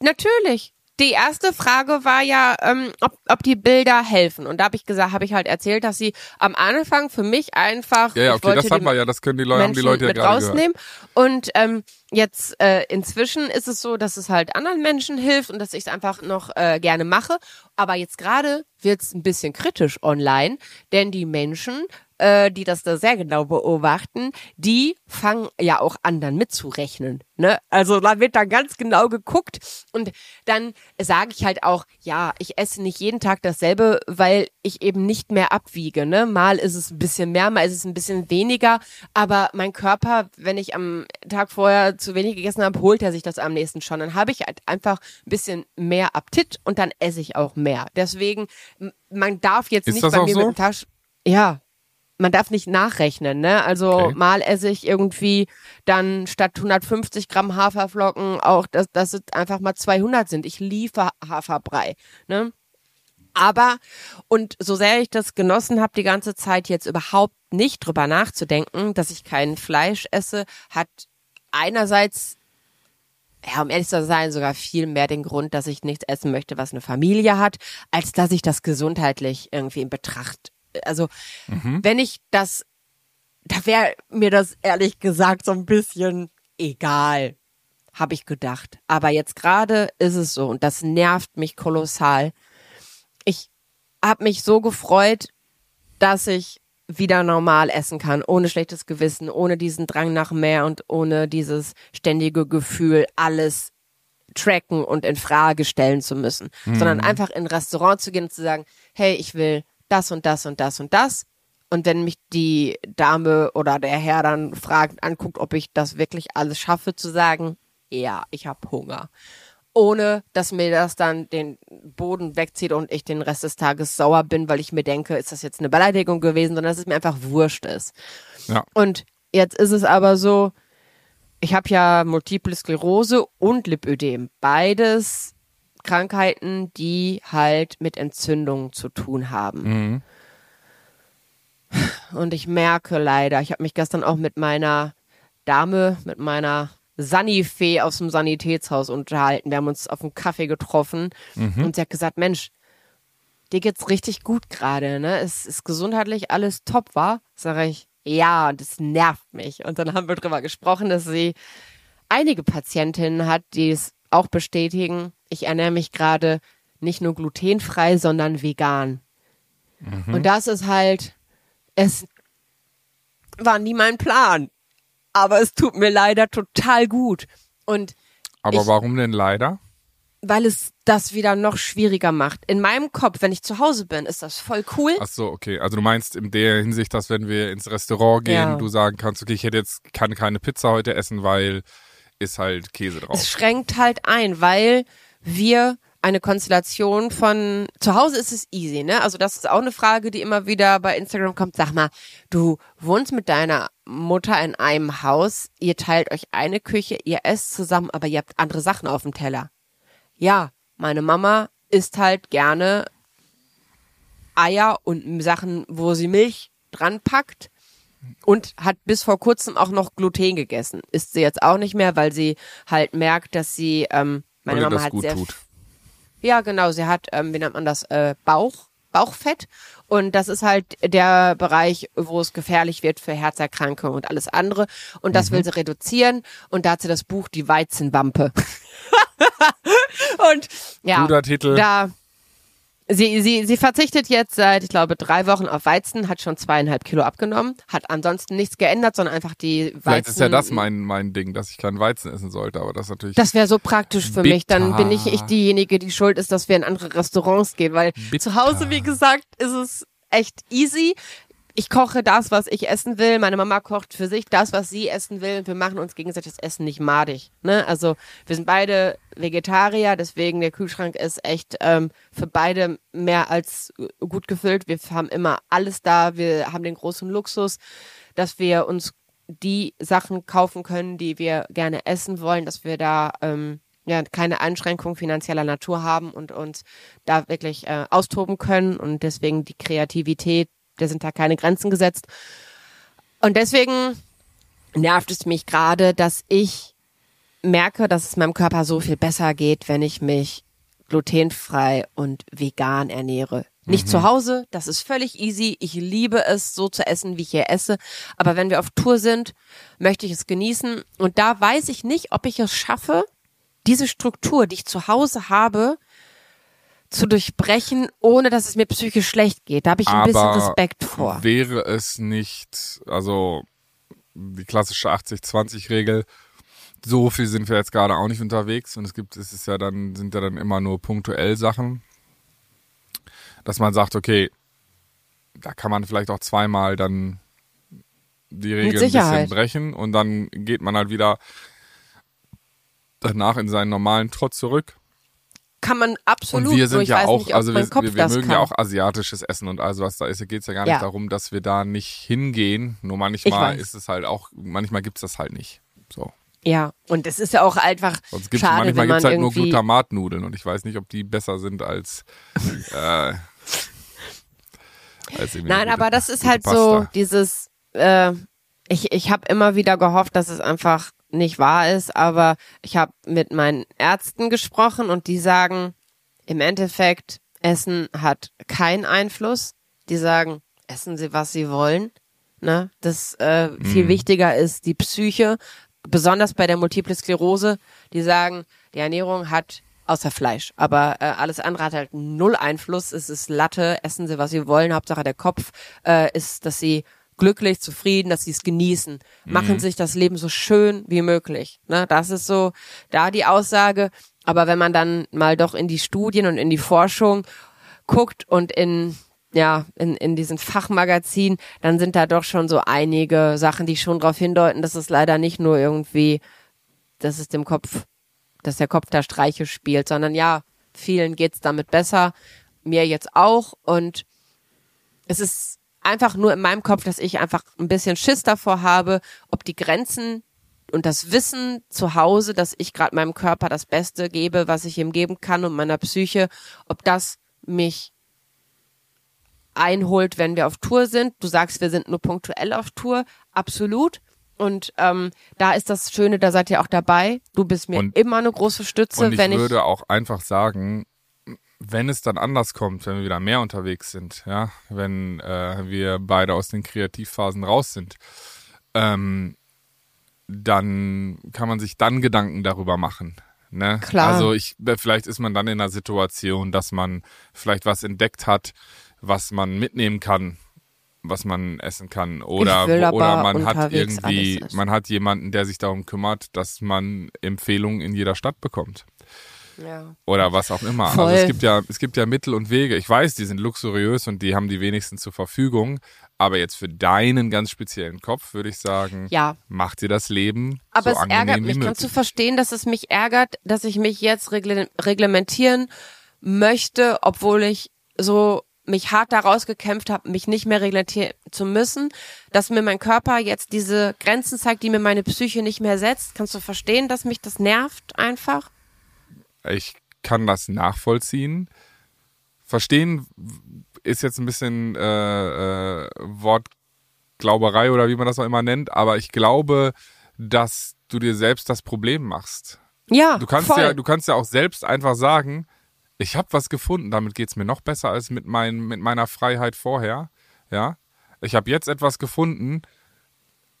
Speaker 1: Natürlich. Die erste Frage war ja, ähm, ob, ob die Bilder helfen. Und da habe ich gesagt, habe ich halt erzählt, dass sie am Anfang für mich einfach.
Speaker 2: Ja, ja, okay, das haben
Speaker 1: die
Speaker 2: wir ja, das können die Leute, haben die Leute ja
Speaker 1: mit
Speaker 2: gerade gehört.
Speaker 1: rausnehmen. Und ähm, jetzt äh, inzwischen ist es so, dass es halt anderen Menschen hilft und dass ich es einfach noch äh, gerne mache. Aber jetzt gerade wird es ein bisschen kritisch online, denn die Menschen, äh, die das da sehr genau beobachten, die fangen ja auch an, dann mitzurechnen. Ne? Also da wird dann ganz genau geguckt und dann sage ich halt auch, ja, ich esse nicht jeden Tag dasselbe, weil ich eben nicht mehr abwiege. Ne? Mal ist es ein bisschen mehr, mal ist es ein bisschen weniger, aber mein Körper, wenn ich am Tag vorher zu wenig gegessen habe, holt er sich das am nächsten schon. Dann habe ich halt einfach ein bisschen mehr Appetit und dann esse ich auch mehr. Deswegen, man darf jetzt
Speaker 2: Ist
Speaker 1: nicht bei mir
Speaker 2: so?
Speaker 1: mit dem Tasch... Ja, man darf nicht nachrechnen, ne? Also
Speaker 2: Okay.
Speaker 1: mal esse ich irgendwie dann statt 150 Gramm Haferflocken auch, dass, dass es einfach mal 200 sind. Ich liefere Haferbrei, ne? Aber, und so sehr ich das genossen habe, die ganze Zeit jetzt überhaupt nicht drüber nachzudenken, dass ich kein Fleisch esse, hat einerseits, ja, um ehrlich zu sein, sogar viel mehr den Grund, dass ich nichts essen möchte, was eine Familie hat, als dass ich das gesundheitlich irgendwie in Betracht, also, wenn ich das, da wäre mir das ehrlich gesagt so ein bisschen egal, habe ich gedacht. Aber jetzt gerade ist es so und das nervt mich kolossal. Ich habe mich so gefreut, dass ich wieder normal essen kann, ohne schlechtes Gewissen, ohne diesen Drang nach mehr und ohne dieses ständige Gefühl, alles tracken und in Frage stellen zu müssen, sondern einfach in ein Restaurant zu gehen und zu sagen, hey, ich will das und das und das und das. Und wenn mich die Dame oder der Herr dann fragt, anguckt, ob ich das wirklich alles schaffe, zu sagen, ja, ich habe Hunger. Ohne, dass mir das dann den Boden wegzieht und ich den Rest des Tages sauer bin, weil ich mir denke, ist das jetzt eine Beleidigung gewesen, sondern dass es mir einfach wurscht ist.
Speaker 2: Ja.
Speaker 1: Und jetzt ist es aber so, ich habe ja Multiple Sklerose und Lipödem. Beides Krankheiten, die halt mit Entzündungen zu tun haben.
Speaker 2: Mhm.
Speaker 1: Und ich merke leider, ich habe mich gestern auch mit meiner Dame, mit meiner Sanifee aus dem Sanitätshaus unterhalten. Wir haben uns auf einen Kaffee getroffen und sie hat gesagt, Mensch, dir geht's richtig gut gerade, ne? Es ist gesundheitlich alles top, war? Sag ich, ja, und es nervt mich. Und dann haben wir drüber gesprochen, dass sie einige Patientinnen hat, die es auch bestätigen. Ich ernähre mich gerade nicht nur glutenfrei, sondern vegan. Und das ist halt, es war nie mein Plan. Aber es tut mir leider total gut. Und
Speaker 2: Aber
Speaker 1: Ich-
Speaker 2: warum denn leider?
Speaker 1: weil es das wieder noch schwieriger macht. In meinem Kopf, wenn ich zu Hause bin, ist das voll cool.
Speaker 2: Ach so, okay. Also du meinst in der Hinsicht, dass wenn wir ins Restaurant gehen,
Speaker 1: Ja.
Speaker 2: du sagen kannst, okay, ich hätte jetzt kann keine Pizza heute essen, weil ist halt Käse
Speaker 1: Es
Speaker 2: drauf.
Speaker 1: schränkt halt ein, weil wir eine Konstellation von zu Hause ist es easy, ne? Also das ist auch eine Frage, die immer wieder bei Instagram kommt. Sag mal, du wohnst mit deiner Mutter in einem Haus, ihr teilt euch eine Küche, ihr esst zusammen, aber ihr habt andere Sachen auf dem Teller. ja, meine Mama isst halt gerne Eier und Sachen, wo sie Milch dran packt und hat bis vor kurzem auch noch Gluten gegessen. Isst sie jetzt auch nicht mehr, weil sie halt merkt, dass sie, ähm, meine Mama hat sehr,
Speaker 2: tut.
Speaker 1: ja genau, sie hat, ähm, wie nennt man das, äh, Bauch, Bauchfett und das ist halt der Bereich, wo es gefährlich wird für Herzerkrankungen und alles andere und das
Speaker 2: Mhm.
Speaker 1: will sie reduzieren und da hat sie das Buch Die Weizenwampe. <laughs> <laughs> und ja,
Speaker 2: Guter Titel.
Speaker 1: da Sie, sie, sie verzichtet jetzt seit, ich glaube, drei Wochen auf Weizen, hat schon zweieinhalb Kilo abgenommen, hat ansonsten nichts geändert, sondern einfach die Weizen.
Speaker 2: Vielleicht ist ja das mein, mein Ding, dass ich keinen Weizen essen sollte, aber das natürlich.
Speaker 1: Das wäre so praktisch für mich. Dann
Speaker 2: Bitter.
Speaker 1: bin ich, ich diejenige, die schuld ist, dass wir in andere Restaurants gehen, weil
Speaker 2: Bitter.
Speaker 1: zu Hause, wie gesagt, ist es echt easy. Ich koche das, was ich essen will. Meine Mama kocht für sich das, was sie essen will. Und wir machen uns gegenseitig das Essen nicht madig. Ne? Also wir sind beide Vegetarier, deswegen der Kühlschrank ist echt ähm, für beide mehr als gut gefüllt. Wir haben immer alles da. Wir haben den großen Luxus, dass wir uns die Sachen kaufen können, die wir gerne essen wollen, dass wir da ähm, ja keine Einschränkung finanzieller Natur haben und uns da wirklich äh, austoben können und deswegen die Kreativität, da sind da keine Grenzen gesetzt. Und deswegen nervt es mich gerade, dass ich merke, dass es meinem Körper so viel besser geht, wenn ich mich glutenfrei und vegan ernähre. Nicht zu Hause, das ist völlig easy. Ich liebe es, so zu essen, wie ich hier esse. Aber wenn wir auf Tour sind, möchte ich es genießen. Und da weiß ich nicht, ob ich es schaffe, diese Struktur, die ich zu Hause habe, zu durchbrechen, ohne dass es mir psychisch schlecht geht. Da habe ich ein bisschen Respekt vor.
Speaker 2: Wäre es nicht, also die klassische 80-20-Regel, so viel sind wir jetzt gerade auch nicht unterwegs und es gibt, es ist ja dann, sind ja dann immer nur punktuell Sachen, dass man sagt, okay, da kann man vielleicht auch zweimal dann die Regeln ein bisschen brechen und dann geht man halt wieder danach in seinen normalen Trott zurück.
Speaker 1: Kann man absolut.
Speaker 2: Und wir sind ja auch,
Speaker 1: nicht,
Speaker 2: also wir, wir, wir mögen
Speaker 1: kann.
Speaker 2: ja auch asiatisches Essen und also was da ist, geht es ja gar nicht
Speaker 1: Ja.
Speaker 2: darum, dass wir da nicht hingehen. Nur manchmal ist es halt auch, manchmal gibt's das halt nicht. So.
Speaker 1: Ja, und es ist ja auch einfach
Speaker 2: Sonst gibt's
Speaker 1: schade,
Speaker 2: manchmal
Speaker 1: man
Speaker 2: gibt's halt nur Glutamatnudeln und ich weiß nicht, ob die besser sind als, <laughs> äh, als
Speaker 1: Nein,
Speaker 2: eine
Speaker 1: aber
Speaker 2: gute-
Speaker 1: das ist
Speaker 2: gute
Speaker 1: halt so
Speaker 2: Pasta.
Speaker 1: dieses, äh, ich, ich habe immer wieder gehofft, dass es einfach nicht wahr ist, aber ich habe mit meinen Ärzten gesprochen und die sagen, im Endeffekt, Essen hat keinen Einfluss. Die sagen, essen Sie, was Sie wollen. Ne? Das äh, viel
Speaker 2: Mhm.
Speaker 1: wichtiger ist die Psyche, besonders bei der Multiple Sklerose. Die sagen, die Ernährung hat außer Fleisch, aber äh, alles andere hat halt null Einfluss. Es ist Latte, essen Sie, was Sie wollen. Hauptsache der Kopf äh, ist, dass Sie glücklich, zufrieden, dass sie es genießen. Machen sich das Leben so schön wie möglich. Ne? Das ist so da die Aussage. Aber wenn man dann mal doch in die Studien und in die Forschung guckt und in ja, in, in diesen Fachmagazinen, dann sind da doch schon so einige Sachen, die schon darauf hindeuten, dass es leider nicht nur irgendwie, dass es dem Kopf, dass der Kopf da Streiche spielt, sondern ja, vielen geht's damit besser, mir jetzt auch und es ist einfach nur in meinem Kopf, dass ich einfach ein bisschen Schiss davor habe, ob die Grenzen und das Wissen zu Hause, dass ich gerade meinem Körper das Beste gebe, was ich ihm geben kann und meiner Psyche, ob das mich einholt, wenn wir auf Tour sind. Du sagst, wir sind nur punktuell auf Tour, absolut. Und ähm, da ist das Schöne, da seid ihr auch dabei. Du bist mir
Speaker 2: Und-
Speaker 1: immer eine große Stütze,
Speaker 2: Und ich
Speaker 1: wenn ich
Speaker 2: würde auch einfach sagen, wenn es dann anders kommt, wenn wir wieder mehr unterwegs sind, ja, wenn äh, wir beide aus den Kreativphasen raus sind, ähm, dann kann man sich dann Gedanken darüber machen. Ne?
Speaker 1: Klar.
Speaker 2: Also ich, vielleicht ist man dann in einer Situation, dass man vielleicht was entdeckt hat, was man mitnehmen kann, was man essen kann. Oder, oder man hat irgendwie, man hat jemanden, der sich darum kümmert, dass man Empfehlungen in jeder Stadt bekommt
Speaker 1: ja.
Speaker 2: oder was auch immer.
Speaker 1: Voll.
Speaker 2: Also es gibt ja, es gibt ja Mittel und Wege. Ich weiß, die sind luxuriös und die haben die wenigsten zur Verfügung. Aber jetzt für deinen ganz speziellen Kopf würde ich sagen,
Speaker 1: Ja.
Speaker 2: mach dir das Leben
Speaker 1: Aber
Speaker 2: so
Speaker 1: es
Speaker 2: angenehm
Speaker 1: ärgert
Speaker 2: wie
Speaker 1: mich.
Speaker 2: möglich.
Speaker 1: Kannst du verstehen, dass es mich ärgert, dass ich mich jetzt regle reglementieren möchte, obwohl ich so mich hart daraus gekämpft habe, mich nicht mehr reglementieren zu müssen, dass mir mein Körper jetzt diese Grenzen zeigt, die mir meine Psyche nicht mehr setzt. Kannst du verstehen, dass mich das nervt einfach?
Speaker 2: Ich kann das nachvollziehen. Verstehen ist jetzt ein bisschen äh, äh, Wortglauberei oder wie man das auch immer nennt, aber ich glaube, dass du dir selbst das Problem machst.
Speaker 1: Ja,
Speaker 2: Du kannst
Speaker 1: voll.
Speaker 2: ja, du kannst ja auch selbst einfach sagen, ich habe was gefunden, damit geht's mir noch besser als mit, mein, mit meiner Freiheit vorher. Ja, ich habe jetzt etwas gefunden.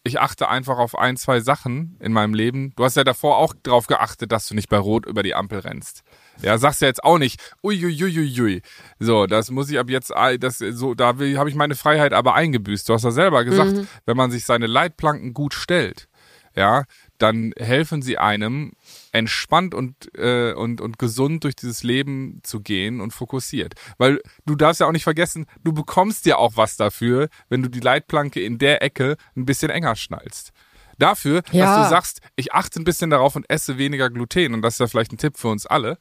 Speaker 2: Ich achte einfach auf ein, zwei Sachen in meinem Leben. Du hast ja davor auch drauf geachtet, dass du nicht bei Rot über die Ampel rennst. Ja, sagst ja jetzt auch nicht, uiuiuiui. So, das muss ich ab jetzt, ah, das, so, da habe ich meine Freiheit aber eingebüßt. Du hast ja selber gesagt,
Speaker 1: Mhm.
Speaker 2: wenn man sich seine Leitplanken gut stellt, ja, dann helfen sie einem, entspannt und, äh, und, und gesund durch dieses Leben zu gehen und fokussiert. Weil du darfst ja auch nicht vergessen, du bekommst ja auch was dafür, wenn du die Leitplanke in der Ecke ein bisschen enger schnallst. Dafür, dass
Speaker 1: Ja.
Speaker 2: du sagst, ich achte ein bisschen darauf und esse weniger Gluten, und das ist ja vielleicht ein Tipp für uns alle,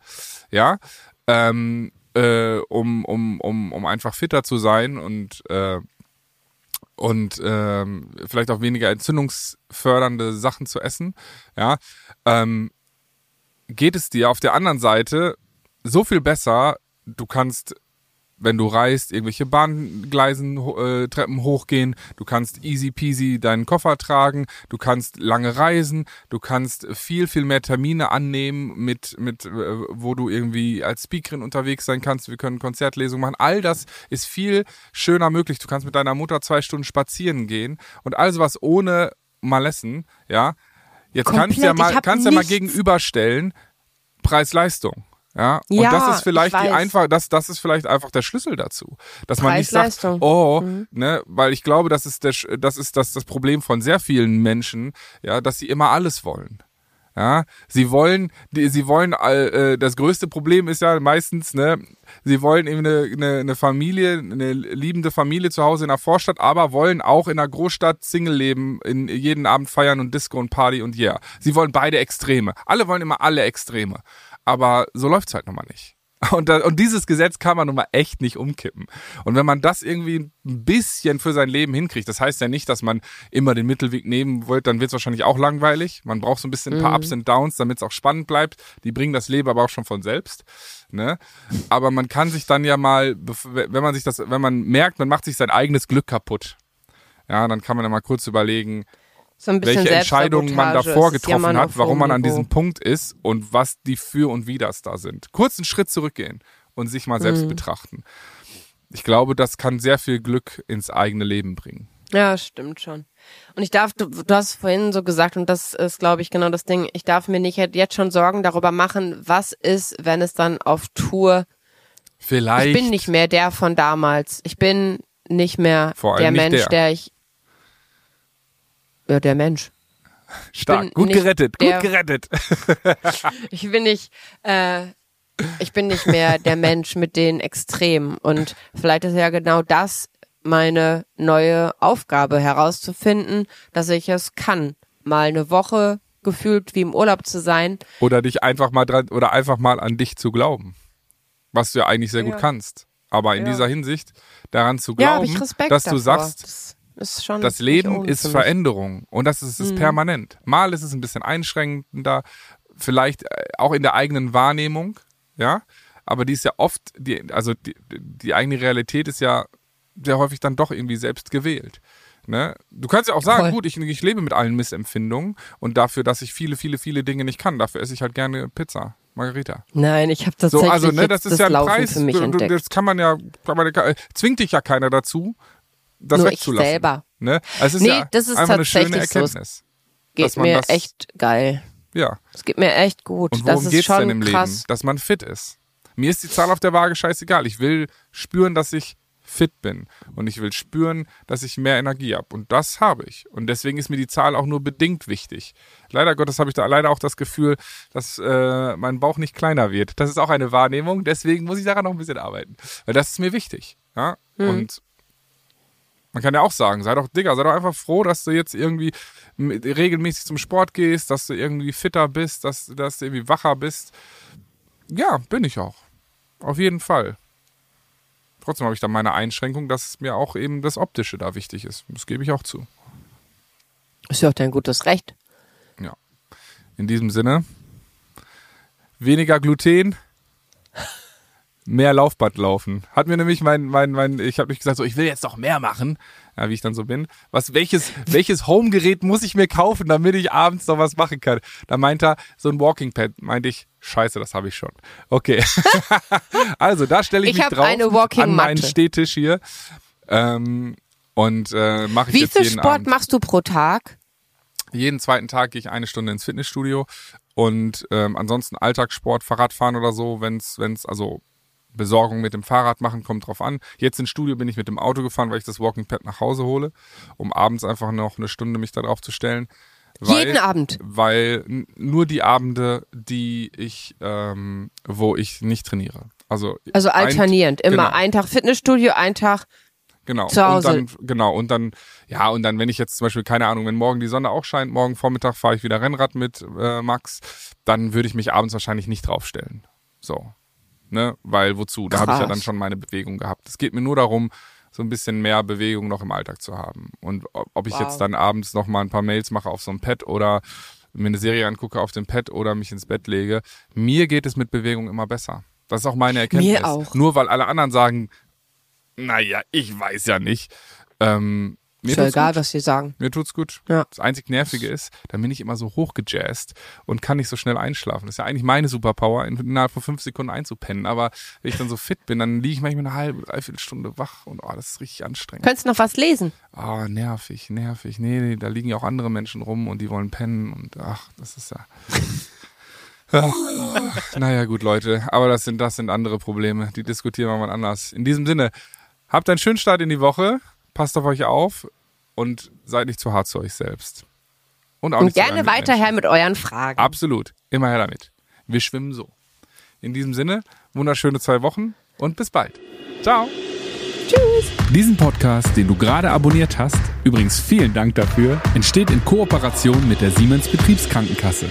Speaker 2: ja, ähm, äh, um, um, um, um einfach fitter zu sein und äh, und ähm, vielleicht auch weniger entzündungsfördernde Sachen zu essen, ja, ähm, geht es dir auf der anderen Seite so viel besser, du kannst, wenn du reist, irgendwelche Bahngleisen, äh, Treppen hochgehen, du kannst easy peasy deinen Koffer tragen, du kannst lange reisen, du kannst viel, viel mehr Termine annehmen, mit, mit, äh, wo du irgendwie als Speakerin unterwegs sein kannst, wir können Konzertlesungen machen, all das ist viel schöner möglich. Du kannst mit deiner Mutter zwei Stunden spazieren gehen und all sowas ohne Malessen, ja. Jetzt kannst du ja
Speaker 1: Komplett.
Speaker 2: mal, kannst ja mal gegenüberstellen, Preis-Leistung. Ja, und
Speaker 1: Ja,
Speaker 2: das ist vielleicht
Speaker 1: ich
Speaker 2: die einfach, das, das ist vielleicht einfach der Schlüssel dazu. Dass man nicht sagt, oh,
Speaker 1: Mhm.
Speaker 2: ne, weil ich glaube, das ist der, das ist das, das Problem von sehr vielen Menschen, ja, dass sie immer alles wollen. Ja, sie wollen, die, sie wollen, äh, das größte Problem ist ja meistens, ne, sie wollen eben eine, eine, eine Familie, eine liebende Familie zu Hause in der Vorstadt, aber wollen auch in der Großstadt Single leben, in jeden Abend feiern und Disco und Party und yeah. Sie wollen beide Extreme. Alle wollen immer alle Extreme. Aber so läuft's halt nun mal nicht. <laughs> Und, da, und dieses Gesetz kann man nun mal echt nicht umkippen. Und wenn man das irgendwie ein bisschen für sein Leben hinkriegt, das heißt ja nicht, dass man immer den Mittelweg nehmen wollt, dann wird es wahrscheinlich auch langweilig. Man braucht so ein bisschen ein paar Ups und Downs, damit es auch spannend bleibt. Die bringen das Leben aber auch schon von selbst. Ne? Aber man kann sich dann ja mal, wenn man sich das, wenn man merkt, man macht sich sein eigenes Glück kaputt, ja, dann kann man ja mal kurz überlegen,
Speaker 1: So ein bisschen
Speaker 2: welche Entscheidungen man davor getroffen hat, warum man an diesem Punkt ist und was die Für und Widers da sind. Kurz einen Schritt zurückgehen und sich mal
Speaker 1: Mhm.
Speaker 2: selbst betrachten. Ich glaube, das kann sehr viel Glück ins eigene Leben bringen.
Speaker 1: Ja, stimmt schon. Und ich darf, du, du hast vorhin so gesagt, und das ist, glaube ich, genau das Ding, ich darf mir nicht jetzt schon Sorgen darüber machen, was ist, wenn es dann auf Tour,
Speaker 2: Vielleicht.
Speaker 1: ich bin nicht mehr der von damals. Ich bin nicht mehr
Speaker 2: Vor allem
Speaker 1: der Mensch,
Speaker 2: der.
Speaker 1: der. ich, ja, der Mensch.
Speaker 2: stark. Gut gerettet.
Speaker 1: der-
Speaker 2: Gut gerettet. <laughs>
Speaker 1: Ich bin nicht, äh, ich bin nicht mehr der Mensch mit den Extremen. Und vielleicht ist ja genau das meine neue Aufgabe, herauszufinden, dass ich es kann, mal eine Woche gefühlt wie im Urlaub zu sein.
Speaker 2: Oder dich einfach mal dran, oder einfach mal an dich zu glauben. Was du ja eigentlich sehr gut
Speaker 1: Ja.
Speaker 2: kannst. Aber in
Speaker 1: Ja.
Speaker 2: dieser Hinsicht daran zu glauben, dass du
Speaker 1: davor.
Speaker 2: sagst,
Speaker 1: das ist schon
Speaker 2: Das Leben ist.
Speaker 1: Mhm.
Speaker 2: Veränderung und das ist es permanent. Mal ist es ein bisschen einschränkender, vielleicht äh, auch in der eigenen Wahrnehmung, ja, aber die ist ja oft, die, also die, die eigene Realität ist ja sehr häufig dann doch irgendwie selbst gewählt. Ne? Du kannst ja auch sagen,
Speaker 1: Voll.
Speaker 2: gut, ich, ich lebe mit allen Missempfindungen und dafür, dass ich viele, viele, viele Dinge nicht kann, dafür esse ich halt gerne Pizza, Margarita.
Speaker 1: Nein, ich habe
Speaker 2: So,
Speaker 1: tatsächlich
Speaker 2: also, ne, das ist
Speaker 1: das
Speaker 2: ja ein
Speaker 1: Laufen
Speaker 2: Preis,
Speaker 1: für mich entdeckt.
Speaker 2: das kann man ja, kann man, zwingt dich ja keiner dazu, das
Speaker 1: Nur ich
Speaker 2: wegzulassen.
Speaker 1: selber.
Speaker 2: Ne? Also
Speaker 1: Nee,
Speaker 2: ja
Speaker 1: das ist
Speaker 2: einfach eine schöne
Speaker 1: tatsächlich so. Geht mir
Speaker 2: das-
Speaker 1: echt geil.
Speaker 2: Ja.
Speaker 1: Es geht mir echt gut.
Speaker 2: Und
Speaker 1: das
Speaker 2: worum
Speaker 1: ist
Speaker 2: geht's denn im
Speaker 1: krass.
Speaker 2: Leben? Dass man fit ist. Mir ist die Zahl auf der Waage scheißegal. Ich will spüren, dass ich fit bin. Und ich will spüren, dass ich mehr Energie habe. Und das habe ich. Und deswegen ist mir die Zahl auch nur bedingt wichtig. Leider Gottes habe ich da leider auch das Gefühl, dass äh, mein Bauch nicht kleiner wird. Das ist auch eine Wahrnehmung. Deswegen muss ich daran noch ein bisschen arbeiten. Weil das ist mir wichtig. Ja? Und man kann ja auch sagen, sei doch, Digga, sei doch einfach froh, dass du jetzt irgendwie regelmäßig zum Sport gehst, dass du irgendwie fitter bist, dass, dass du irgendwie wacher bist. Ja, bin ich auch. Auf jeden Fall. Trotzdem habe ich da meine Einschränkung, dass mir auch eben das Optische da wichtig ist. Das gebe ich auch zu.
Speaker 1: Ist ja auch dein gutes Recht.
Speaker 2: Ja. In diesem Sinne, weniger Gluten, mehr Laufbad laufen. Hat mir nämlich mein, mein, mein, ich habe mich gesagt, so, ich will jetzt noch mehr machen, ja, wie ich dann so bin. Was, welches, welches Homegerät muss ich mir kaufen, damit ich abends noch was machen kann? Da meint er, so ein Walking Pad, meinte ich, scheiße, das habe ich schon. Okay. <laughs> also, da stelle ich,
Speaker 1: Ich
Speaker 2: mich drauf
Speaker 1: eine Walking
Speaker 2: an meinen. Stehtisch hier. Ähm, und äh, mache ich
Speaker 1: Wie
Speaker 2: jetzt
Speaker 1: viel Sport
Speaker 2: Abend.
Speaker 1: machst du pro Tag?
Speaker 2: Jeden zweiten Tag gehe ich eine Stunde ins Fitnessstudio und ähm, ansonsten Alltagssport, Fahrradfahren oder so, wenn's, wenn's also Besorgung mit dem Fahrrad machen, kommt drauf an. Jetzt ins Studio bin ich mit dem Auto gefahren, weil ich das Walking Pad nach Hause hole, um abends einfach noch eine Stunde mich da drauf zu stellen. Weil,
Speaker 1: Jeden Abend.
Speaker 2: Weil nur die Abende, die ich, ähm, wo ich nicht trainiere. Also,
Speaker 1: Also
Speaker 2: ein-
Speaker 1: alternierend. Immer
Speaker 2: genau.
Speaker 1: ein Tag Fitnessstudio, ein Tag.
Speaker 2: Genau.
Speaker 1: Zu Hause.
Speaker 2: Und dann, genau. Und dann, ja, und dann, wenn ich jetzt zum Beispiel, keine Ahnung, wenn morgen die Sonne auch scheint, morgen Vormittag fahre ich wieder Rennrad mit äh, Max, dann würde ich mich abends wahrscheinlich nicht draufstellen. So. Ne? Weil wozu? Da habe ich ja dann schon meine Bewegung gehabt. Es geht mir nur darum, so ein bisschen mehr Bewegung noch im Alltag zu haben. Und ob, ich
Speaker 1: Wow.
Speaker 2: jetzt dann abends noch mal ein paar Mails mache auf so ein Pad oder mir eine Serie angucke auf dem Pad oder mich ins Bett lege, mir geht es mit Bewegung immer besser. Das ist auch meine Erkenntnis.
Speaker 1: Mir auch.
Speaker 2: Nur weil alle anderen sagen, naja, ich weiß ja nicht. Ähm, mir
Speaker 1: Ist ja egal,
Speaker 2: gut.
Speaker 1: was sie sagen.
Speaker 2: Mir tut's gut.
Speaker 1: Ja.
Speaker 2: Das einzig Nervige ist, dann bin ich immer so hochgejazzt und kann nicht so schnell einschlafen. Das ist ja eigentlich meine Superpower, in- innerhalb von fünf Sekunden einzupennen. Aber wenn ich dann so fit bin, dann liege ich manchmal eine halbe, dreiviertel Stunde wach und oh, das ist richtig anstrengend.
Speaker 1: Könntest noch was lesen?
Speaker 2: Ah, nervig, nervig. Nee, nee, da liegen ja auch andere Menschen rum und die wollen pennen und ach, das ist ja. <laughs> Ja. Naja, gut, Leute. Aber das sind, das sind andere Probleme. Die diskutieren wir mal anders. In diesem Sinne, habt einen schönen Start in die Woche. Passt auf euch auf und seid nicht zu hart zu euch selbst. Und auch
Speaker 1: Und
Speaker 2: nicht
Speaker 1: gerne weiter her mit euren Fragen.
Speaker 2: Absolut. Immer her damit. Wir schwimmen so. In diesem Sinne, wunderschöne zwei Wochen und bis bald. Ciao.
Speaker 3: Diesen Podcast, den du gerade abonniert hast, übrigens vielen Dank dafür, entsteht in Kooperation mit der Siemens Betriebskrankenkasse.